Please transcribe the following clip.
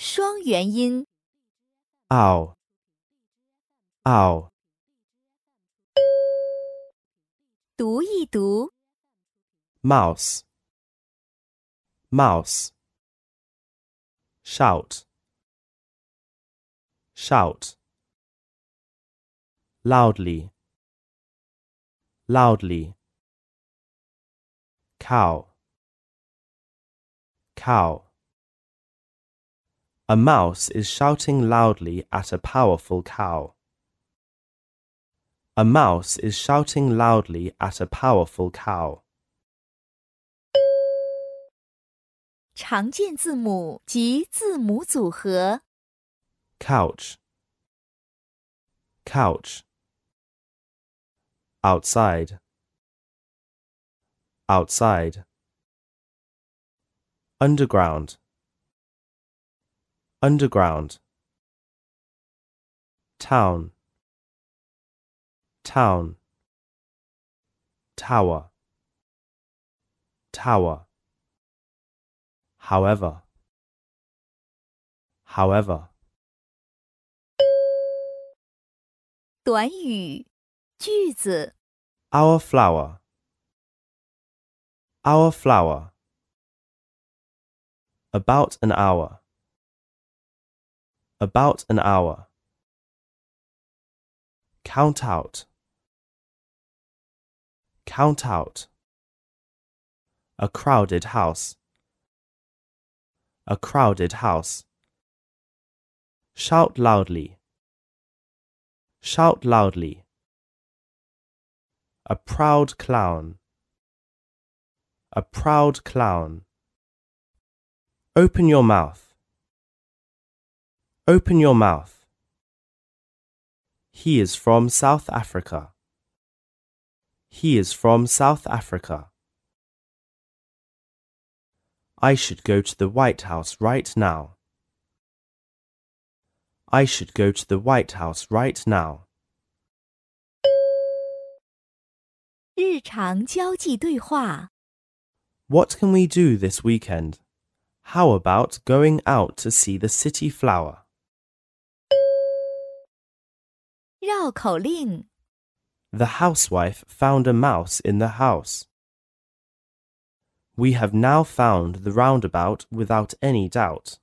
双元音。ow, ow, 读一读，mouse, mouse, shout, shout, loudly, loudly, cow, cow. A mouse is shouting loudly at a powerful cow. A mouse is shouting loudly at a powerful cow. 常见字母及字母组合。 couch, couch, outside, outside, underground, underground, town, town, tower, tower, however, however. 短语、句子、 Our flower. Our flower. About an hour. About an hour. Count out. Count out. A crowded house. A crowded house. Shout loudly. Shout loudly. A proud clown. A proud clown. Open your mouth. Open your mouth. He is from South Africa. He is from South Africa. I should go to the White House right now. I should go to the White House right now. 日常交际对话。 What can we do this weekend? How about going out to see the city flower? 绕口令。 The housewife found a mouse in the house. We have now found the roundabout without any doubt.